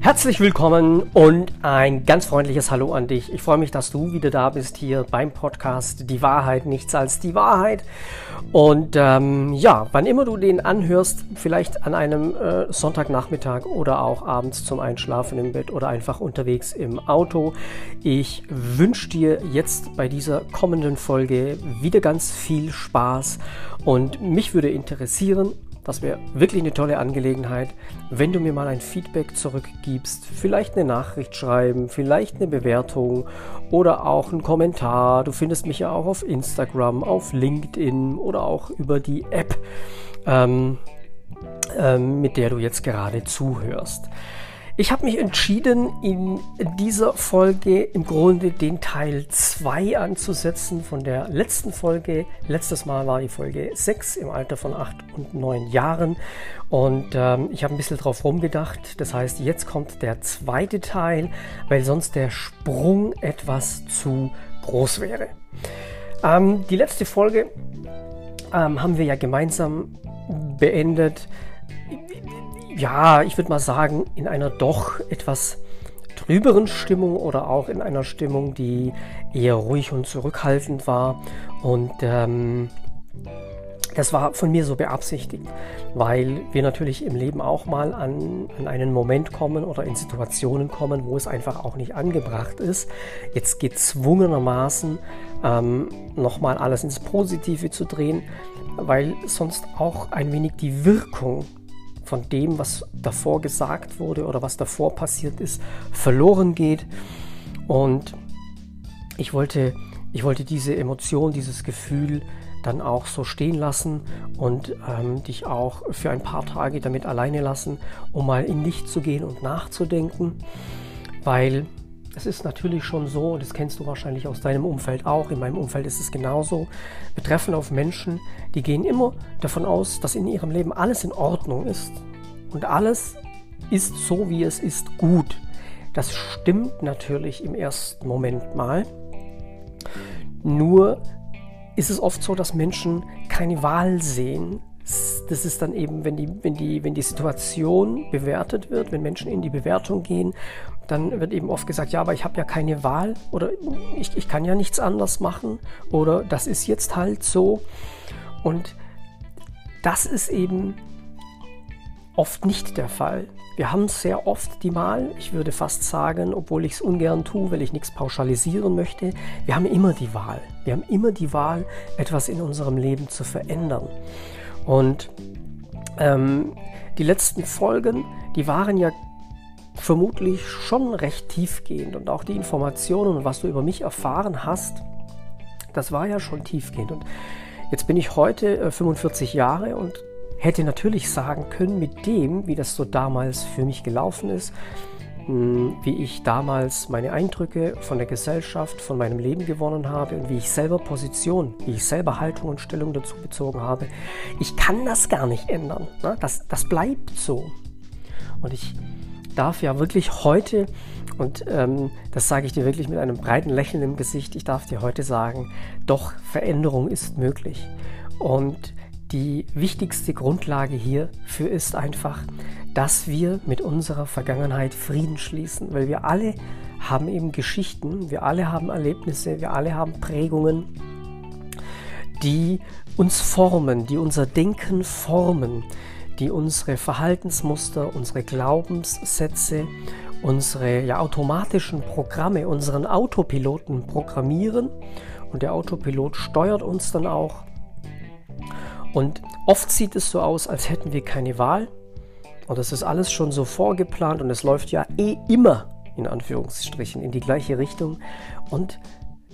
Herzlich willkommen und ein ganz freundliches Hallo an dich. Ich freue mich, dass du wieder da bist hier beim Podcast Die Wahrheit, nichts als die Wahrheit. Und ähm, ja, wann immer du den anhörst, vielleicht an einem äh, Sonntagnachmittag oder auch abends zum Einschlafen im Bett oder einfach unterwegs im Auto, ich wünsche dir jetzt bei dieser kommenden Folge wieder ganz viel Spaß und mich würde interessieren, das wäre wirklich eine tolle Angelegenheit, wenn du mir mal ein Feedback zurückgibst, vielleicht eine Nachricht schreiben, vielleicht eine Bewertung oder auch einen Kommentar. Du findest mich ja auch auf Instagram, auf LinkedIn oder auch über die App, ähm, ähm, mit der du jetzt gerade zuhörst. Ich habe mich entschieden, in dieser Folge im Grunde den Teil 2 anzusetzen von der letzten Folge. Letztes Mal war die Folge 6 im Alter von 8 und 9 Jahren. Und ähm, ich habe ein bisschen drauf rumgedacht. Das heißt, jetzt kommt der zweite Teil, weil sonst der Sprung etwas zu groß wäre. Ähm, die letzte Folge ähm, haben wir ja gemeinsam beendet ja, ich würde mal sagen, in einer doch etwas trüberen Stimmung oder auch in einer Stimmung, die eher ruhig und zurückhaltend war. Und ähm, das war von mir so beabsichtigt, weil wir natürlich im Leben auch mal an, an einen Moment kommen oder in Situationen kommen, wo es einfach auch nicht angebracht ist, jetzt gezwungenermaßen ähm, nochmal alles ins Positive zu drehen, weil sonst auch ein wenig die Wirkung von dem, was davor gesagt wurde oder was davor passiert ist, verloren geht. Und ich wollte, ich wollte diese Emotion, dieses Gefühl dann auch so stehen lassen und ähm, dich auch für ein paar Tage damit alleine lassen, um mal in dich zu gehen und nachzudenken, weil es ist natürlich schon so, das kennst du wahrscheinlich aus deinem Umfeld auch, in meinem Umfeld ist es genauso, wir treffen auf Menschen, die gehen immer davon aus, dass in ihrem Leben alles in Ordnung ist und alles ist so, wie es ist, gut. Das stimmt natürlich im ersten Moment mal. Nur ist es oft so, dass Menschen keine Wahl sehen, das ist dann eben, wenn die, wenn, die, wenn die Situation bewertet wird, wenn Menschen in die Bewertung gehen, dann wird eben oft gesagt, ja, aber ich habe ja keine Wahl oder ich, ich kann ja nichts anders machen oder das ist jetzt halt so. Und das ist eben oft nicht der Fall. Wir haben sehr oft die Wahl, ich würde fast sagen, obwohl ich es ungern tue, weil ich nichts pauschalisieren möchte, wir haben immer die Wahl. Wir haben immer die Wahl, etwas in unserem Leben zu verändern. Und ähm, die letzten Folgen, die waren ja vermutlich schon recht tiefgehend und auch die Informationen und was du über mich erfahren hast, das war ja schon tiefgehend. Und jetzt bin ich heute äh, 45 Jahre und hätte natürlich sagen können, mit dem, wie das so damals für mich gelaufen ist, hm, wie ich damals meine Eindrücke von der Gesellschaft, von meinem Leben gewonnen habe und wie ich selber Position, wie ich selber Haltung und Stellung dazu bezogen habe. Ich kann das gar nicht ändern. Ne? Das, das bleibt so. Und ich darf ja wirklich heute, und ähm, das sage ich dir wirklich mit einem breiten Lächeln im Gesicht, ich darf dir heute sagen, doch Veränderung ist möglich. Und die wichtigste Grundlage hierfür ist einfach, dass wir mit unserer Vergangenheit Frieden schließen, weil wir alle haben eben Geschichten, wir alle haben Erlebnisse, wir alle haben Prägungen, die uns formen, die unser Denken formen, die unsere Verhaltensmuster, unsere Glaubenssätze, unsere ja, automatischen Programme, unseren Autopiloten programmieren und der Autopilot steuert uns dann auch. Und oft sieht es so aus, als hätten wir keine Wahl, und das ist alles schon so vorgeplant und es läuft ja eh immer, in Anführungsstrichen, in die gleiche Richtung. Und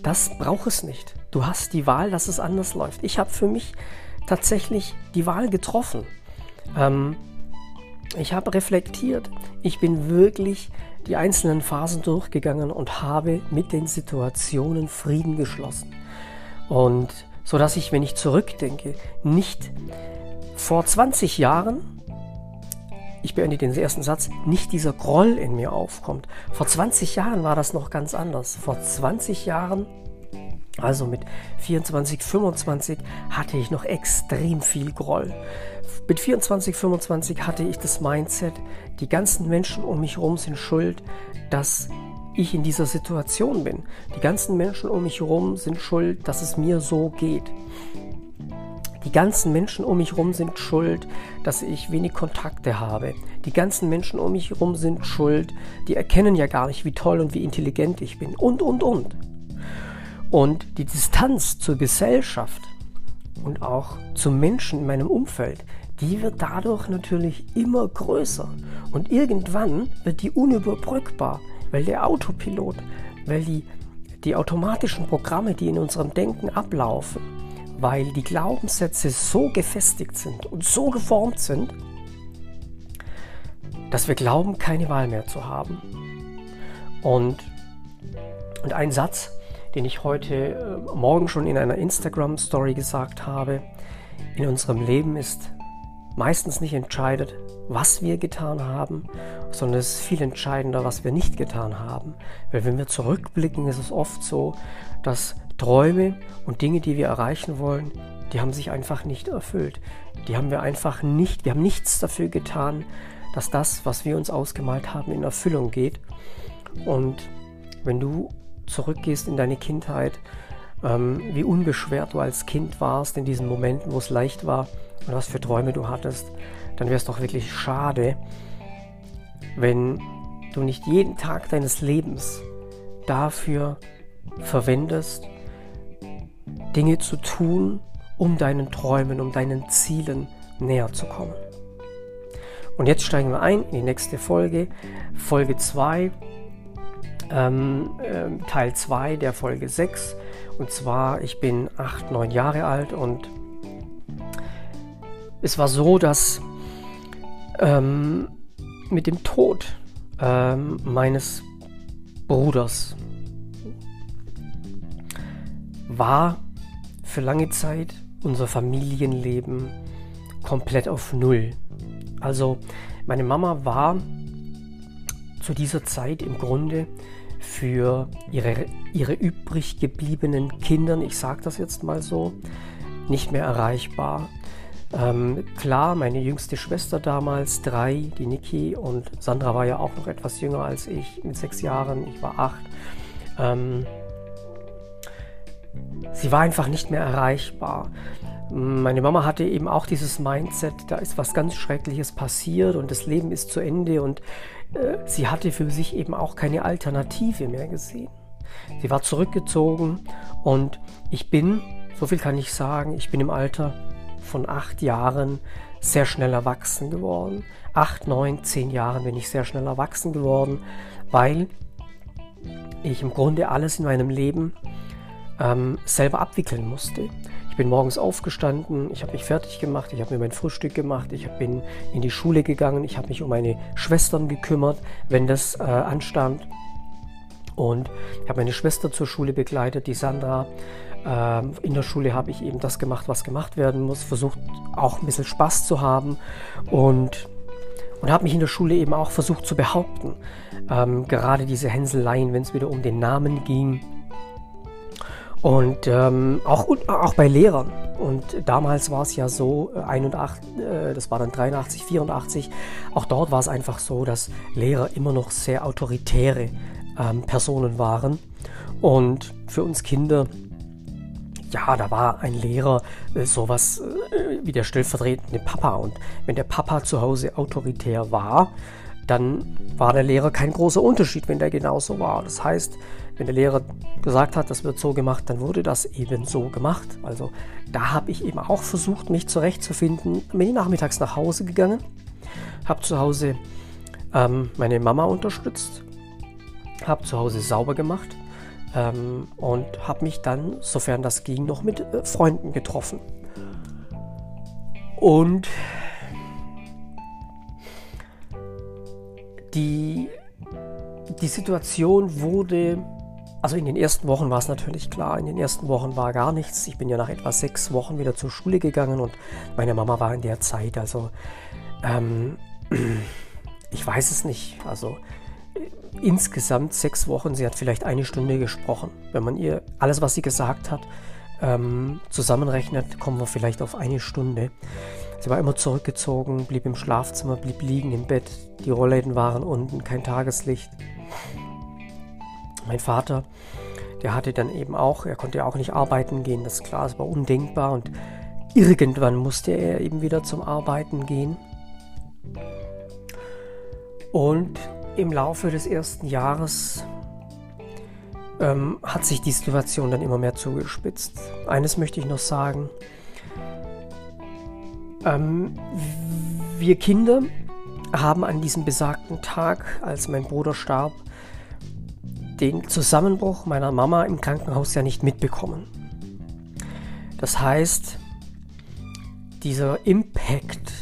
das braucht es nicht. Du hast die Wahl, dass es anders läuft. Ich habe für mich tatsächlich die Wahl getroffen. Ähm, ich habe reflektiert. Ich bin wirklich die einzelnen Phasen durchgegangen und habe mit den Situationen Frieden geschlossen. Und so dass ich, wenn ich zurückdenke, nicht vor 20 Jahren ich beende den ersten Satz, nicht dieser Groll in mir aufkommt. Vor 20 Jahren war das noch ganz anders. Vor 20 Jahren Also mit 24, 25 hatte ich noch extrem viel Groll. Mit 24, 25 hatte ich das Mindset, die ganzen Menschen um mich herum sind schuld, dass ich in dieser Situation bin. Die ganzen Menschen um mich herum sind schuld, dass es mir so geht. Die ganzen Menschen um mich herum sind schuld, dass ich wenig Kontakte habe. Die ganzen Menschen um mich herum sind schuld, die erkennen ja gar nicht, wie toll und wie intelligent ich bin. Und, und, und. Und die Distanz zur Gesellschaft und auch zum Menschen in meinem Umfeld, die wird dadurch natürlich immer größer. Und irgendwann wird die unüberbrückbar, weil der Autopilot, weil die, die automatischen Programme, die in unserem Denken ablaufen, weil die Glaubenssätze so gefestigt sind und so geformt sind, dass wir glauben, keine Wahl mehr zu haben. Und, und ein Satz, den ich heute äh, Morgen schon in einer Instagram-Story gesagt habe. In unserem Leben ist meistens nicht entscheidet, was wir getan haben, sondern es ist viel entscheidender, was wir nicht getan haben. Weil wenn wir zurückblicken, ist es oft so, dass Träume und Dinge, die wir erreichen wollen, die haben sich einfach nicht erfüllt. Die haben wir einfach nicht, wir haben nichts dafür getan, dass das, was wir uns ausgemalt haben, in Erfüllung geht. Und wenn du zurückgehst in deine Kindheit, ähm, wie unbeschwert du als Kind warst in diesen Momenten, wo es leicht war und was für Träume du hattest, dann wäre es doch wirklich schade, wenn du nicht jeden Tag deines Lebens dafür verwendest, Dinge zu tun, um deinen Träumen, um deinen Zielen näher zu kommen. Und jetzt steigen wir ein in die nächste Folge, Folge 2 ähm, äh, Teil 2 der Folge 6. Und zwar, ich bin 8, 9 Jahre alt und es war so, dass ähm, mit dem Tod ähm, meines Bruders war für lange Zeit unser Familienleben komplett auf Null. Also meine Mama war zu dieser Zeit im Grunde für ihre, ihre übrig gebliebenen Kindern, ich sage das jetzt mal so, nicht mehr erreichbar. Ähm, klar, meine jüngste Schwester damals, drei, die Niki und Sandra war ja auch noch etwas jünger als ich, mit sechs Jahren, ich war acht. Ähm, sie war einfach nicht mehr erreichbar. Meine Mama hatte eben auch dieses Mindset, da ist was ganz Schreckliches passiert und das Leben ist zu Ende und sie hatte für sich eben auch keine Alternative mehr gesehen. Sie war zurückgezogen und ich bin, so viel kann ich sagen, ich bin im Alter von acht Jahren sehr schnell erwachsen geworden. Acht, neun, zehn Jahren bin ich sehr schnell erwachsen geworden, weil ich im Grunde alles in meinem Leben ähm, selber abwickeln musste. Ich bin morgens aufgestanden, ich habe mich fertig gemacht, ich habe mir mein Frühstück gemacht, ich bin in die Schule gegangen, ich habe mich um meine Schwestern gekümmert, wenn das äh, anstand. Und ich habe meine Schwester zur Schule begleitet, die Sandra. Ähm, in der Schule habe ich eben das gemacht, was gemacht werden muss, versucht auch ein bisschen Spaß zu haben und, und habe mich in der Schule eben auch versucht zu behaupten. Ähm, gerade diese Hänseleien, wenn es wieder um den Namen ging, und ähm, auch, auch bei Lehrern. Und damals war es ja so, 81, äh, äh, das war dann 83, 84, auch dort war es einfach so, dass Lehrer immer noch sehr autoritäre ähm, Personen waren. Und für uns Kinder, ja, da war ein Lehrer äh, sowas äh, wie der stellvertretende Papa. Und wenn der Papa zu Hause autoritär war, dann war der Lehrer kein großer Unterschied, wenn der genauso war. Das heißt, wenn der Lehrer gesagt hat, das wird so gemacht, dann wurde das eben so gemacht. Also da habe ich eben auch versucht, mich zurechtzufinden. Bin ich nachmittags nach Hause gegangen, habe zu Hause ähm, meine Mama unterstützt, habe zu Hause sauber gemacht ähm, und habe mich dann, sofern das ging, noch mit äh, Freunden getroffen. Und die, die Situation wurde, also in den ersten Wochen war es natürlich klar, in den ersten Wochen war gar nichts. Ich bin ja nach etwa sechs Wochen wieder zur Schule gegangen und meine Mama war in der Zeit, also ähm, ich weiß es nicht, also insgesamt sechs Wochen, sie hat vielleicht eine Stunde gesprochen. Wenn man ihr alles, was sie gesagt hat, ähm, zusammenrechnet, kommen wir vielleicht auf eine Stunde. Sie war immer zurückgezogen, blieb im Schlafzimmer, blieb liegen im Bett. Die Rollläden waren unten, kein Tageslicht. Mein Vater, der hatte dann eben auch, er konnte auch nicht arbeiten gehen, das ist klar, es war undenkbar und irgendwann musste er eben wieder zum Arbeiten gehen. Und im Laufe des ersten Jahres ähm, hat sich die Situation dann immer mehr zugespitzt. Eines möchte ich noch sagen. Ähm, wir Kinder haben an diesem besagten Tag, als mein Bruder starb, den Zusammenbruch meiner Mama im Krankenhaus ja nicht mitbekommen. Das heißt, dieser Impact,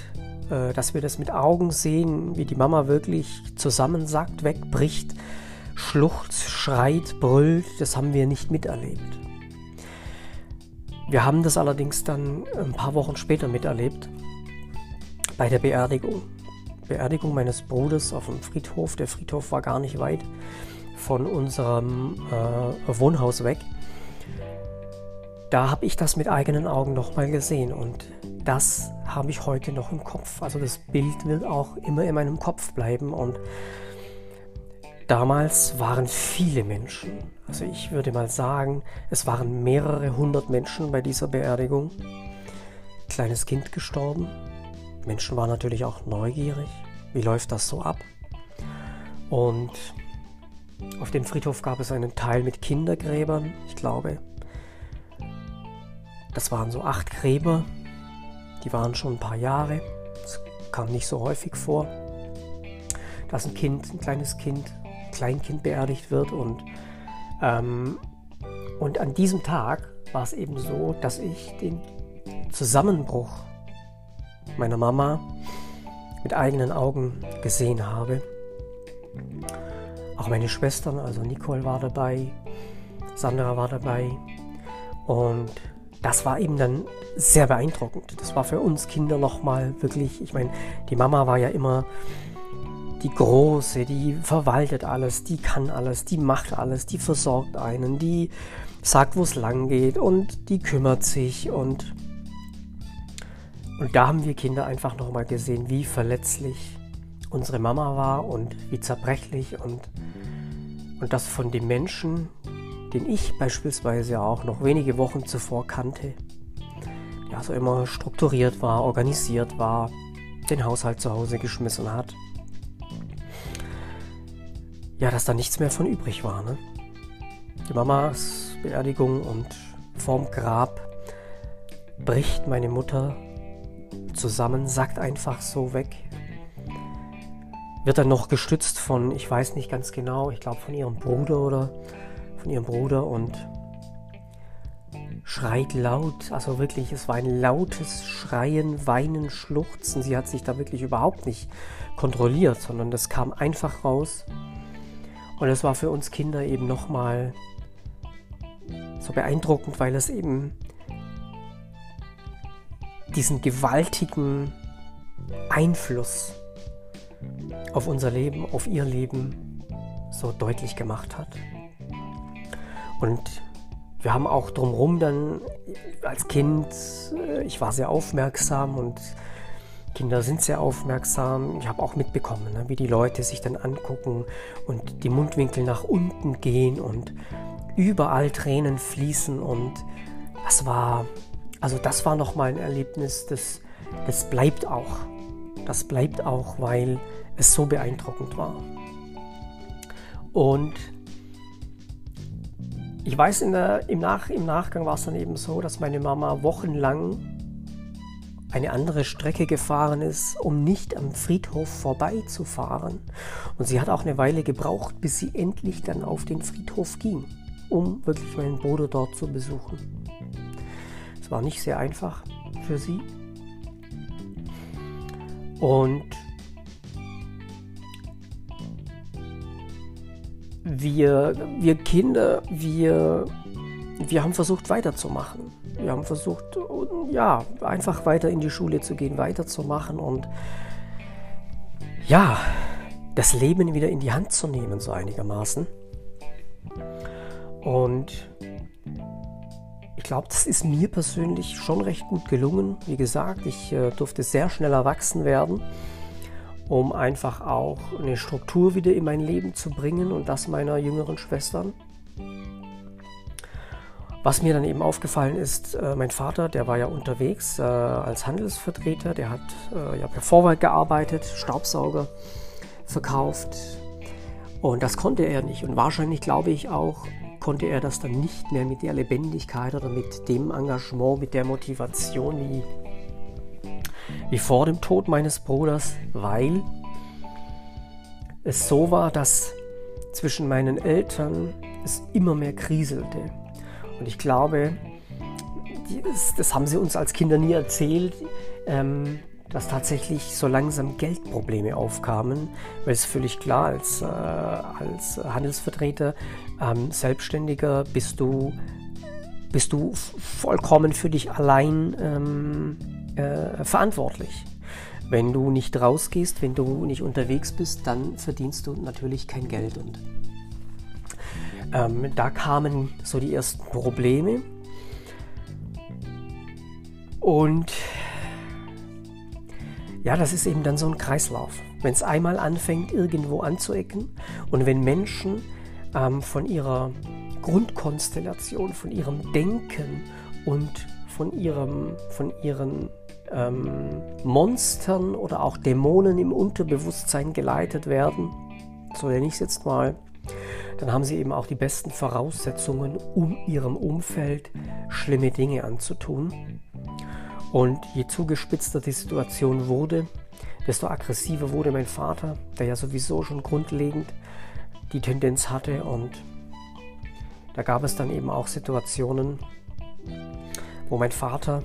äh, dass wir das mit Augen sehen, wie die Mama wirklich zusammensackt, wegbricht, schluchzt, schreit, brüllt, das haben wir nicht miterlebt. Wir haben das allerdings dann ein paar Wochen später miterlebt, bei der Beerdigung. Beerdigung meines Bruders auf dem Friedhof. Der Friedhof war gar nicht weit von unserem äh, Wohnhaus weg. Da habe ich das mit eigenen Augen nochmal gesehen und das habe ich heute noch im Kopf. Also das Bild wird auch immer in meinem Kopf bleiben und Damals waren viele Menschen, also ich würde mal sagen, es waren mehrere hundert Menschen bei dieser Beerdigung. Kleines Kind gestorben. Menschen waren natürlich auch neugierig. Wie läuft das so ab? Und auf dem Friedhof gab es einen Teil mit Kindergräbern, ich glaube. Das waren so acht Gräber, die waren schon ein paar Jahre. Das kam nicht so häufig vor. dass ein Kind, ein kleines Kind, Kleinkind beerdigt wird. Und, ähm, und an diesem Tag war es eben so, dass ich den Zusammenbruch meiner Mama mit eigenen Augen gesehen habe. Auch meine Schwestern, also Nicole war dabei, Sandra war dabei. Und das war eben dann sehr beeindruckend. Das war für uns Kinder nochmal wirklich, ich meine, die Mama war ja immer die Große, die verwaltet alles, die kann alles, die macht alles, die versorgt einen, die sagt, wo es lang geht und die kümmert sich und und da haben wir Kinder einfach nochmal gesehen, wie verletzlich unsere Mama war und wie zerbrechlich und, und das von dem Menschen, den ich beispielsweise auch noch wenige Wochen zuvor kannte, der so immer strukturiert war, organisiert war, den Haushalt zu Hause geschmissen hat, ja, dass da nichts mehr von übrig war. Ne? Die Mamas Beerdigung und vorm Grab bricht meine Mutter zusammen, sackt einfach so weg. Wird dann noch gestützt von, ich weiß nicht ganz genau, ich glaube von ihrem Bruder oder von ihrem Bruder und schreit laut, also wirklich, es war ein lautes Schreien, Weinen, Schluchzen. Sie hat sich da wirklich überhaupt nicht kontrolliert, sondern das kam einfach raus. Und es war für uns Kinder eben nochmal so beeindruckend, weil es eben diesen gewaltigen Einfluss auf unser Leben, auf ihr Leben so deutlich gemacht hat. Und wir haben auch drumherum dann als Kind, äh, ich war sehr aufmerksam und Kinder sind sehr aufmerksam. Ich habe auch mitbekommen, ne, wie die Leute sich dann angucken und die Mundwinkel nach unten gehen und überall Tränen fließen. Und das war, also das war nochmal ein Erlebnis, das, das bleibt auch. Das bleibt auch, weil es so beeindruckend war. Und ich weiß, der, im, Nach, im Nachgang war es dann eben so, dass meine Mama wochenlang eine andere Strecke gefahren ist, um nicht am Friedhof vorbeizufahren. Und sie hat auch eine Weile gebraucht, bis sie endlich dann auf den Friedhof ging, um wirklich meinen Bruder dort zu besuchen. Es war nicht sehr einfach für sie. Und wir, wir Kinder, wir, wir haben versucht weiterzumachen wir haben versucht, ja, einfach weiter in die Schule zu gehen, weiterzumachen und ja, das Leben wieder in die Hand zu nehmen, so einigermaßen. Und ich glaube, das ist mir persönlich schon recht gut gelungen. Wie gesagt, ich äh, durfte sehr schnell erwachsen werden, um einfach auch eine Struktur wieder in mein Leben zu bringen und das meiner jüngeren Schwestern. Was mir dann eben aufgefallen ist, äh, mein Vater, der war ja unterwegs äh, als Handelsvertreter, der hat äh, ja per Vorwerk gearbeitet, Staubsauger verkauft und das konnte er nicht und wahrscheinlich glaube ich auch, konnte er das dann nicht mehr mit der Lebendigkeit oder mit dem Engagement, mit der Motivation wie, wie vor dem Tod meines Bruders, weil es so war, dass zwischen meinen Eltern es immer mehr kriselte. Und ich glaube, das, das haben sie uns als Kinder nie erzählt, ähm, dass tatsächlich so langsam Geldprobleme aufkamen, weil es völlig klar als, äh, als Handelsvertreter, ähm, Selbstständiger bist du, bist du vollkommen für dich allein ähm, äh, verantwortlich. Wenn du nicht rausgehst, wenn du nicht unterwegs bist, dann verdienst du natürlich kein Geld. Und ähm, da kamen so die ersten Probleme. Und ja, das ist eben dann so ein Kreislauf. Wenn es einmal anfängt, irgendwo anzuecken und wenn Menschen ähm, von ihrer Grundkonstellation, von ihrem Denken und von, ihrem, von ihren ähm, Monstern oder auch Dämonen im Unterbewusstsein geleitet werden, so nenne ich es jetzt mal, dann haben sie eben auch die besten Voraussetzungen, um ihrem Umfeld schlimme Dinge anzutun. Und je zugespitzter die Situation wurde, desto aggressiver wurde mein Vater, der ja sowieso schon grundlegend die Tendenz hatte. Und da gab es dann eben auch Situationen, wo mein Vater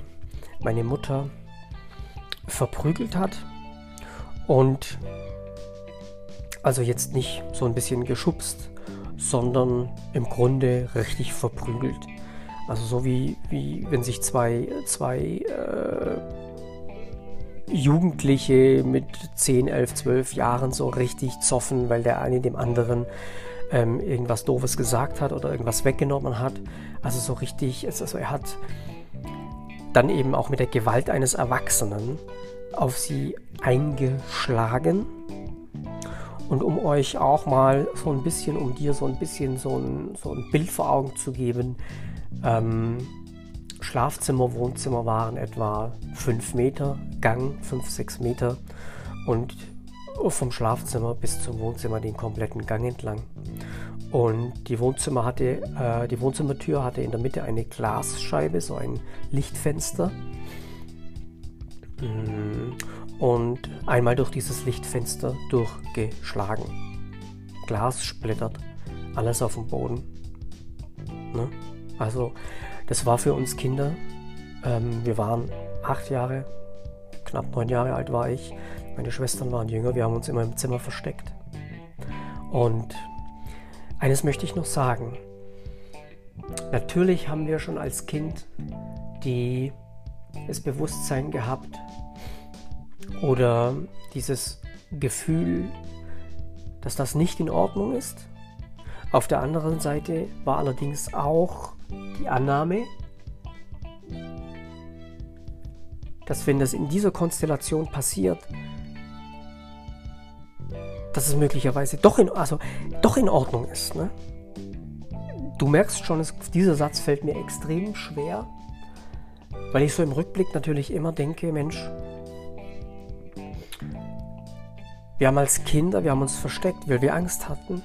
meine Mutter verprügelt hat und also jetzt nicht so ein bisschen geschubst, sondern im Grunde richtig verprügelt. Also so wie, wie wenn sich zwei, zwei äh, Jugendliche mit 10, 11, 12 Jahren so richtig zoffen, weil der eine dem anderen ähm, irgendwas Doofes gesagt hat oder irgendwas weggenommen hat. Also so richtig, also er hat dann eben auch mit der Gewalt eines Erwachsenen auf sie eingeschlagen. Und um euch auch mal so ein bisschen, um dir so ein bisschen so ein, so ein Bild vor Augen zu geben, ähm, Schlafzimmer, Wohnzimmer waren etwa 5 Meter, Gang 5, 6 Meter und vom Schlafzimmer bis zum Wohnzimmer den kompletten Gang entlang. Und die Wohnzimmer hatte, äh, die Wohnzimmertür hatte in der Mitte eine Glasscheibe, so ein Lichtfenster. Mm, und einmal durch dieses Lichtfenster durchgeschlagen. Glas splittert, alles auf dem Boden. Ne? Also das war für uns Kinder. Ähm, wir waren acht Jahre, knapp neun Jahre alt war ich. Meine Schwestern waren jünger. Wir haben uns immer im Zimmer versteckt. Und eines möchte ich noch sagen. Natürlich haben wir schon als Kind die, das Bewusstsein gehabt oder dieses Gefühl, dass das nicht in Ordnung ist. Auf der anderen Seite war allerdings auch die Annahme, dass wenn das in dieser Konstellation passiert, dass es möglicherweise doch in, also doch in Ordnung ist. Ne? Du merkst schon, es, dieser Satz fällt mir extrem schwer, weil ich so im Rückblick natürlich immer denke, Mensch, wir haben als Kinder, wir haben uns versteckt, weil wir Angst hatten.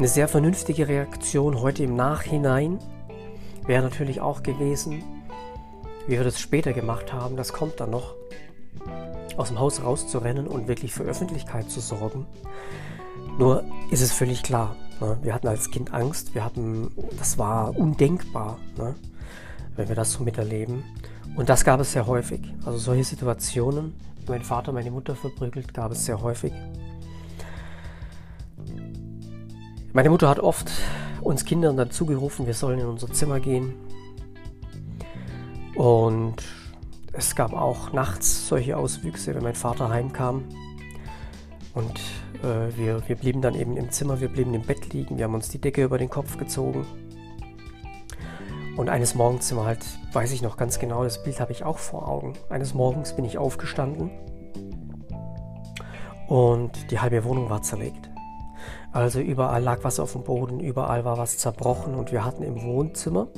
Eine sehr vernünftige Reaktion heute im Nachhinein wäre natürlich auch gewesen, wie wir das später gemacht haben, das kommt dann noch, aus dem Haus rauszurennen und wirklich für Öffentlichkeit zu sorgen. Nur ist es völlig klar, ne? wir hatten als Kind Angst, wir hatten, das war undenkbar, ne? wenn wir das so miterleben. Und das gab es sehr häufig. Also solche Situationen, wie mein Vater meine Mutter verprügelt, gab es sehr häufig. Meine Mutter hat oft uns Kindern dazu gerufen, wir sollen in unser Zimmer gehen. Und es gab auch nachts solche Auswüchse, wenn mein Vater heimkam. Und äh, wir, wir blieben dann eben im Zimmer, wir blieben im Bett liegen, wir haben uns die Decke über den Kopf gezogen. Und eines Morgens sind wir halt, weiß ich noch ganz genau, das Bild habe ich auch vor Augen. Eines Morgens bin ich aufgestanden und die halbe Wohnung war zerlegt. Also überall lag was auf dem Boden, überall war was zerbrochen und wir hatten im Wohnzimmer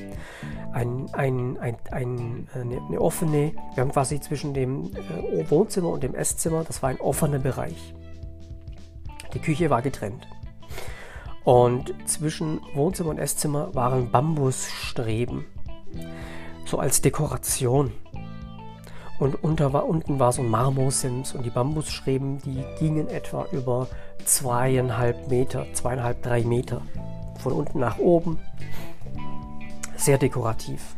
ein, ein, ein, ein, eine, eine offene, wir haben quasi zwischen dem äh, Wohnzimmer und dem Esszimmer, das war ein offener Bereich. Die Küche war getrennt. Und zwischen Wohnzimmer und Esszimmer waren Bambusstreben, so als Dekoration. Und unter, unten war so ein Marmorsims und die Bambusstreben, die gingen etwa über zweieinhalb Meter, zweieinhalb, drei Meter. Von unten nach oben. Sehr dekorativ.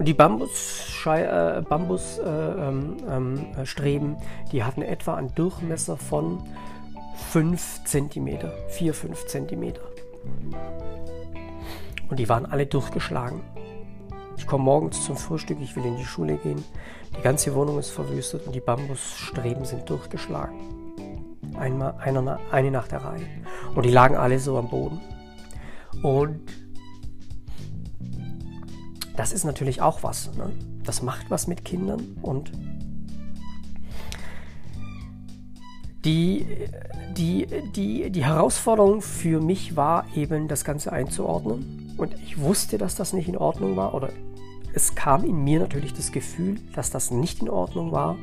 Und die Bambusstreben, äh, Bambus, äh, ähm, ähm, die hatten etwa einen Durchmesser von 5 cm, 4, 5 cm. Und die waren alle durchgeschlagen. Ich komme morgens zum Frühstück, ich will in die Schule gehen. Die ganze Wohnung ist verwüstet und die Bambusstreben sind durchgeschlagen. Einmal, einer, eine nach der Reihe. Und die lagen alle so am Boden. Und das ist natürlich auch was. Ne? Das macht was mit Kindern und die, die, die, die Herausforderung für mich war eben, das Ganze einzuordnen. Und ich wusste, dass das nicht in Ordnung war. Oder es kam in mir natürlich das Gefühl, dass das nicht in Ordnung war.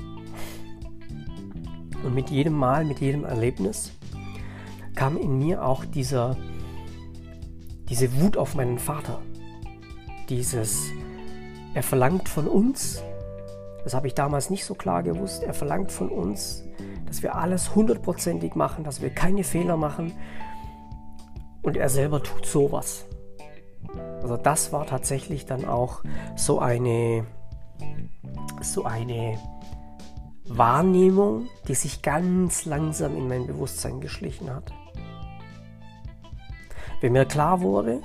Und mit jedem Mal, mit jedem Erlebnis kam in mir auch dieser, diese Wut auf meinen Vater. Dieses, er verlangt von uns, das habe ich damals nicht so klar gewusst, er verlangt von uns, dass wir alles hundertprozentig machen, dass wir keine Fehler machen. Und er selber tut sowas. Also das war tatsächlich dann auch so eine, so eine Wahrnehmung, die sich ganz langsam in mein Bewusstsein geschlichen hat. Wenn mir klar wurde,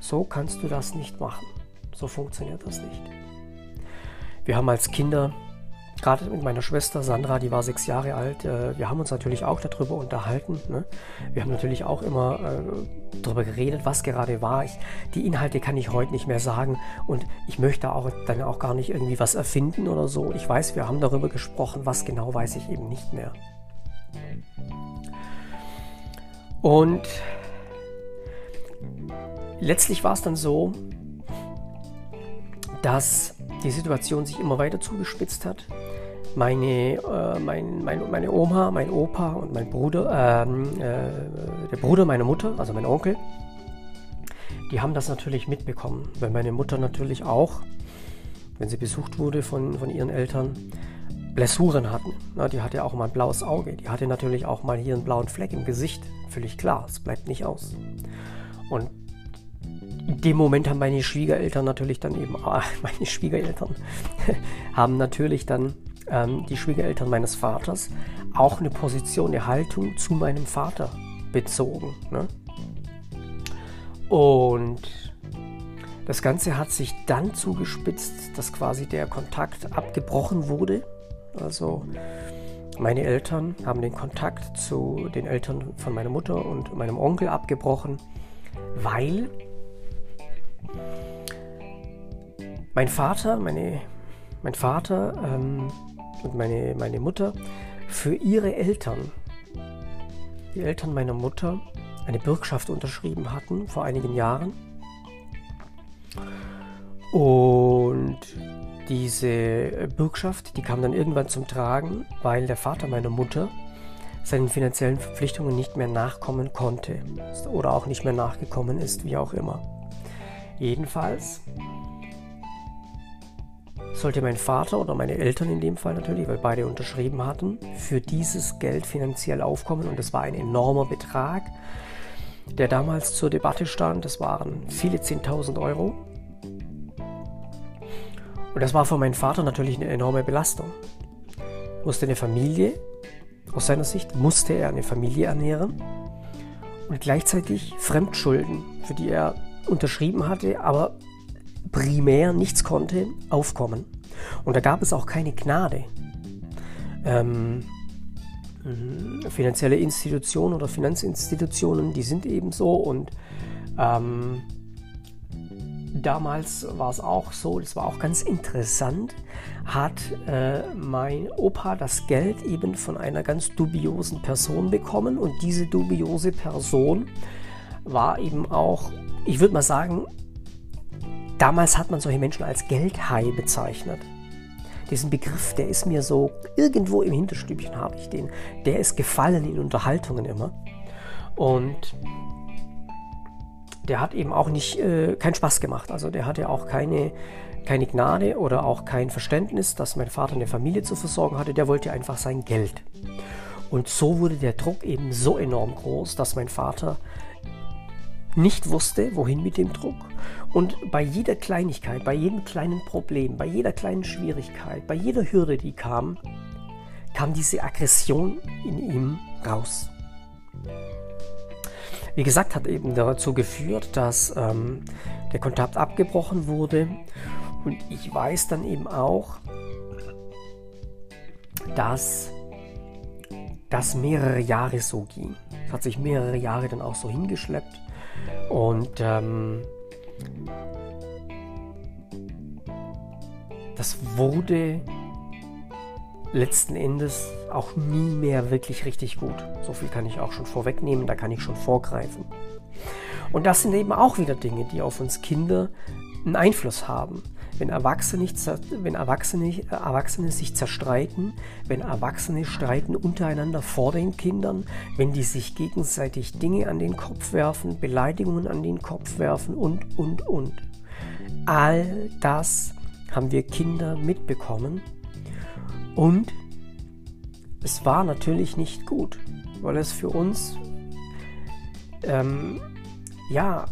so kannst du das nicht machen. So funktioniert das nicht. Wir haben als Kinder gerade mit meiner Schwester Sandra, die war sechs Jahre alt, äh, wir haben uns natürlich auch darüber unterhalten. Ne? Wir haben natürlich auch immer äh, darüber geredet, was gerade war. Ich, die Inhalte kann ich heute nicht mehr sagen und ich möchte auch dann auch gar nicht irgendwie was erfinden oder so. Ich weiß, wir haben darüber gesprochen, was genau weiß ich eben nicht mehr. Und letztlich war es dann so, dass die Situation sich immer weiter zugespitzt hat. Meine, äh, mein, mein, meine Oma, mein Opa und mein Bruder, ähm, äh, der Bruder meiner Mutter, also mein Onkel, die haben das natürlich mitbekommen, weil meine Mutter natürlich auch, wenn sie besucht wurde von, von ihren Eltern, Blessuren hatten. Na, die hatte auch mal ein blaues Auge, die hatte natürlich auch mal hier einen blauen Fleck im Gesicht, völlig klar, es bleibt nicht aus. Und in dem Moment haben meine Schwiegereltern natürlich dann eben, ah, meine Schwiegereltern haben natürlich dann ähm, die Schwiegereltern meines Vaters auch eine Position, eine Haltung zu meinem Vater bezogen. Ne? Und das Ganze hat sich dann zugespitzt, dass quasi der Kontakt abgebrochen wurde. Also meine Eltern haben den Kontakt zu den Eltern von meiner Mutter und meinem Onkel abgebrochen, weil mein Vater, meine, mein Vater ähm, und meine, meine Mutter für ihre Eltern, die Eltern meiner Mutter, eine Bürgschaft unterschrieben hatten vor einigen Jahren. Und diese Bürgschaft, die kam dann irgendwann zum Tragen, weil der Vater meiner Mutter seinen finanziellen Verpflichtungen nicht mehr nachkommen konnte oder auch nicht mehr nachgekommen ist, wie auch immer. Jedenfalls sollte mein Vater oder meine Eltern in dem Fall natürlich, weil beide unterschrieben hatten, für dieses Geld finanziell aufkommen und es war ein enormer Betrag, der damals zur Debatte stand. Das waren viele 10.000 Euro. Und das war für meinen Vater natürlich eine enorme Belastung. Musste eine Familie, aus seiner Sicht, musste er eine Familie ernähren und gleichzeitig Fremdschulden, für die er unterschrieben hatte, aber primär nichts konnte, aufkommen. Und da gab es auch keine Gnade. Ähm, mh, finanzielle Institutionen oder Finanzinstitutionen, die sind eben so und ähm, damals war es auch so, das war auch ganz interessant, hat äh, mein Opa das Geld eben von einer ganz dubiosen Person bekommen und diese dubiose Person war eben auch, ich würde mal sagen, damals hat man solche Menschen als Geldhai bezeichnet. Diesen Begriff, der ist mir so irgendwo im Hinterstübchen habe ich den. Der ist gefallen in Unterhaltungen immer. Und der hat eben auch nicht äh, keinen Spaß gemacht. Also der hatte auch keine, keine Gnade oder auch kein Verständnis, dass mein Vater eine Familie zu versorgen hatte. Der wollte einfach sein Geld. Und so wurde der Druck eben so enorm groß, dass mein Vater nicht wusste, wohin mit dem Druck. Und bei jeder Kleinigkeit, bei jedem kleinen Problem, bei jeder kleinen Schwierigkeit, bei jeder Hürde, die kam, kam diese Aggression in ihm raus wie gesagt, hat eben dazu geführt, dass ähm, der Kontakt abgebrochen wurde. Und ich weiß dann eben auch, dass das mehrere Jahre so ging. Es hat sich mehrere Jahre dann auch so hingeschleppt. Und ähm, das wurde letzten Endes auch nie mehr wirklich richtig gut. So viel kann ich auch schon vorwegnehmen, da kann ich schon vorgreifen. Und das sind eben auch wieder Dinge, die auf uns Kinder einen Einfluss haben. Wenn Erwachsene, wenn Erwachsene, Erwachsene sich zerstreiten, wenn Erwachsene streiten untereinander vor den Kindern, wenn die sich gegenseitig Dinge an den Kopf werfen, Beleidigungen an den Kopf werfen und, und, und. All das haben wir Kinder mitbekommen und es war natürlich nicht gut, weil es für uns, ähm, ja,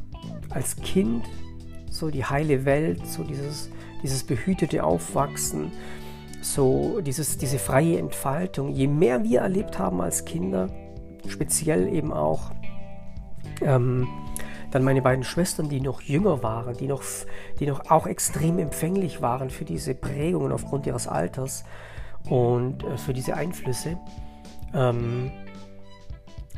als Kind so die heile Welt, so dieses, dieses behütete Aufwachsen, so dieses, diese freie Entfaltung, je mehr wir erlebt haben als Kinder, speziell eben auch ähm, dann meine beiden Schwestern, die noch jünger waren, die noch, die noch auch extrem empfänglich waren für diese Prägungen aufgrund ihres Alters, und äh, für diese Einflüsse, ähm,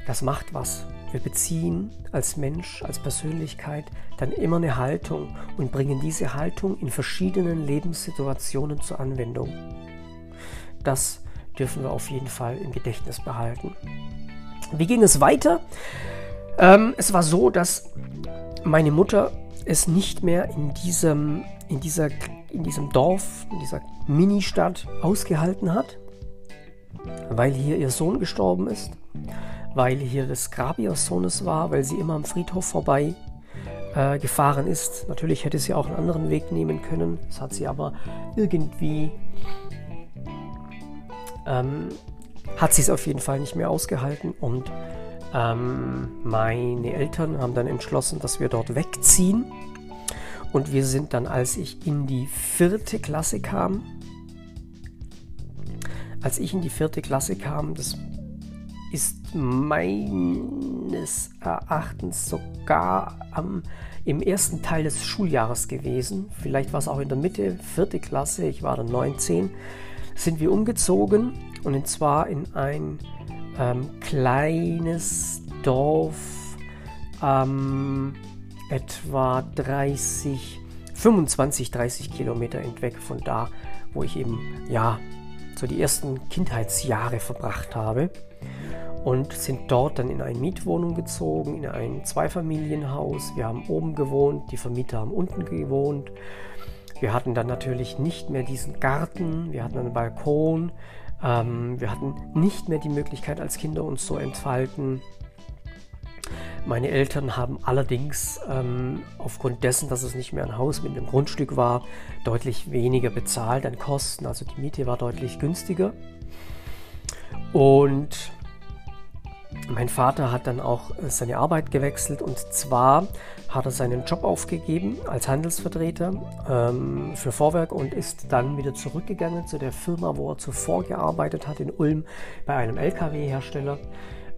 das macht was. Wir beziehen als Mensch, als Persönlichkeit dann immer eine Haltung und bringen diese Haltung in verschiedenen Lebenssituationen zur Anwendung. Das dürfen wir auf jeden Fall im Gedächtnis behalten. Wie ging es weiter? Ähm, es war so, dass meine Mutter es nicht mehr in diesem, in dieser, in diesem Dorf, in dieser Ministadt ausgehalten hat, weil hier ihr Sohn gestorben ist, weil hier das Grab ihres Sohnes war, weil sie immer am Friedhof vorbei äh, gefahren ist. Natürlich hätte sie auch einen anderen Weg nehmen können, das hat sie aber irgendwie ähm, hat sie es auf jeden Fall nicht mehr ausgehalten und ähm, meine Eltern haben dann entschlossen, dass wir dort wegziehen. Und wir sind dann, als ich in die vierte Klasse kam, als ich in die vierte Klasse kam, das ist meines Erachtens sogar am, im ersten Teil des Schuljahres gewesen. Vielleicht war es auch in der Mitte, vierte Klasse, ich war dann 19, sind wir umgezogen und zwar in ein ähm, kleines Dorf, ähm, etwa 30, 25, 30 Kilometer entweg von da, wo ich eben, ja, so die ersten Kindheitsjahre verbracht habe. Und sind dort dann in eine Mietwohnung gezogen, in ein Zweifamilienhaus. Wir haben oben gewohnt, die Vermieter haben unten gewohnt. Wir hatten dann natürlich nicht mehr diesen Garten, wir hatten einen Balkon, ähm, wir hatten nicht mehr die Möglichkeit als Kinder uns so entfalten. Meine Eltern haben allerdings ähm, aufgrund dessen, dass es nicht mehr ein Haus mit einem Grundstück war, deutlich weniger bezahlt an Kosten. Also die Miete war deutlich günstiger. Und mein Vater hat dann auch äh, seine Arbeit gewechselt und zwar hat er seinen Job aufgegeben als Handelsvertreter ähm, für Vorwerk und ist dann wieder zurückgegangen zu der Firma, wo er zuvor gearbeitet hat in Ulm bei einem LKW-Hersteller.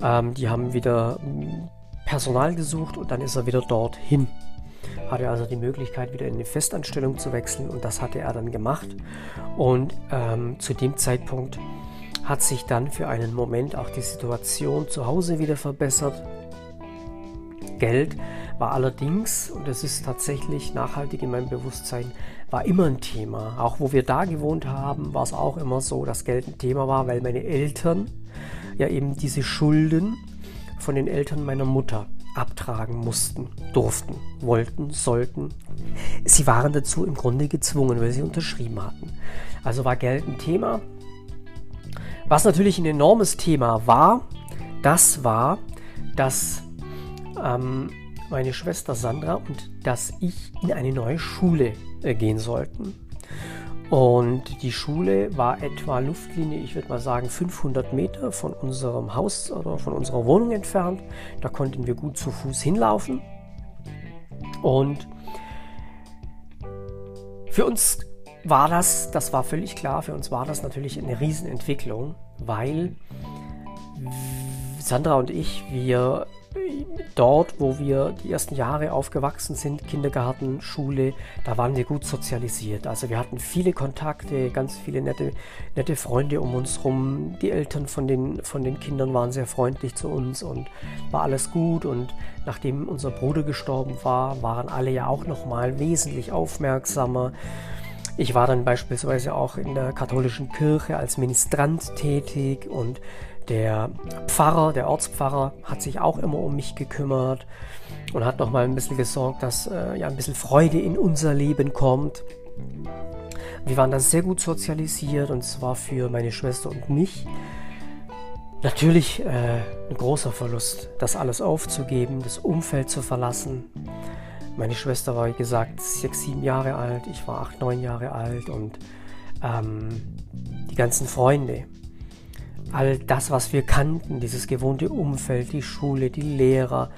Ähm, die haben wieder hm, Personal gesucht und dann ist er wieder dorthin. Hatte also die Möglichkeit, wieder in eine Festanstellung zu wechseln und das hatte er dann gemacht. Und ähm, zu dem Zeitpunkt hat sich dann für einen Moment auch die Situation zu Hause wieder verbessert. Geld war allerdings, und das ist tatsächlich nachhaltig in meinem Bewusstsein, war immer ein Thema. Auch wo wir da gewohnt haben, war es auch immer so, dass Geld ein Thema war, weil meine Eltern ja eben diese Schulden von den Eltern meiner Mutter abtragen mussten, durften, wollten, sollten. Sie waren dazu im Grunde gezwungen, weil sie unterschrieben hatten. Also war Geld ein Thema. Was natürlich ein enormes Thema war, das war, dass ähm, meine Schwester Sandra und dass ich in eine neue Schule äh, gehen sollten. Und die Schule war etwa Luftlinie, ich würde mal sagen 500 Meter von unserem Haus oder von unserer Wohnung entfernt. Da konnten wir gut zu Fuß hinlaufen. Und für uns war das, das war völlig klar, für uns war das natürlich eine Riesenentwicklung, weil Sandra und ich, wir dort, wo wir die ersten Jahre aufgewachsen sind, Kindergarten, Schule, da waren wir gut sozialisiert. Also wir hatten viele Kontakte, ganz viele nette, nette Freunde um uns rum. Die Eltern von den, von den Kindern waren sehr freundlich zu uns und war alles gut. Und nachdem unser Bruder gestorben war, waren alle ja auch nochmal wesentlich aufmerksamer. Ich war dann beispielsweise auch in der katholischen Kirche als Ministrant tätig und der Pfarrer, der Ortspfarrer, hat sich auch immer um mich gekümmert und hat noch mal ein bisschen gesorgt, dass äh, ja ein bisschen Freude in unser Leben kommt. Wir waren dann sehr gut sozialisiert und es war für meine Schwester und mich natürlich äh, ein großer Verlust, das alles aufzugeben, das Umfeld zu verlassen. Meine Schwester war, wie gesagt, sechs, sieben Jahre alt, ich war acht, neun Jahre alt und ähm, die ganzen Freunde, all das, was wir kannten, dieses gewohnte Umfeld, die Schule, die Lehrer.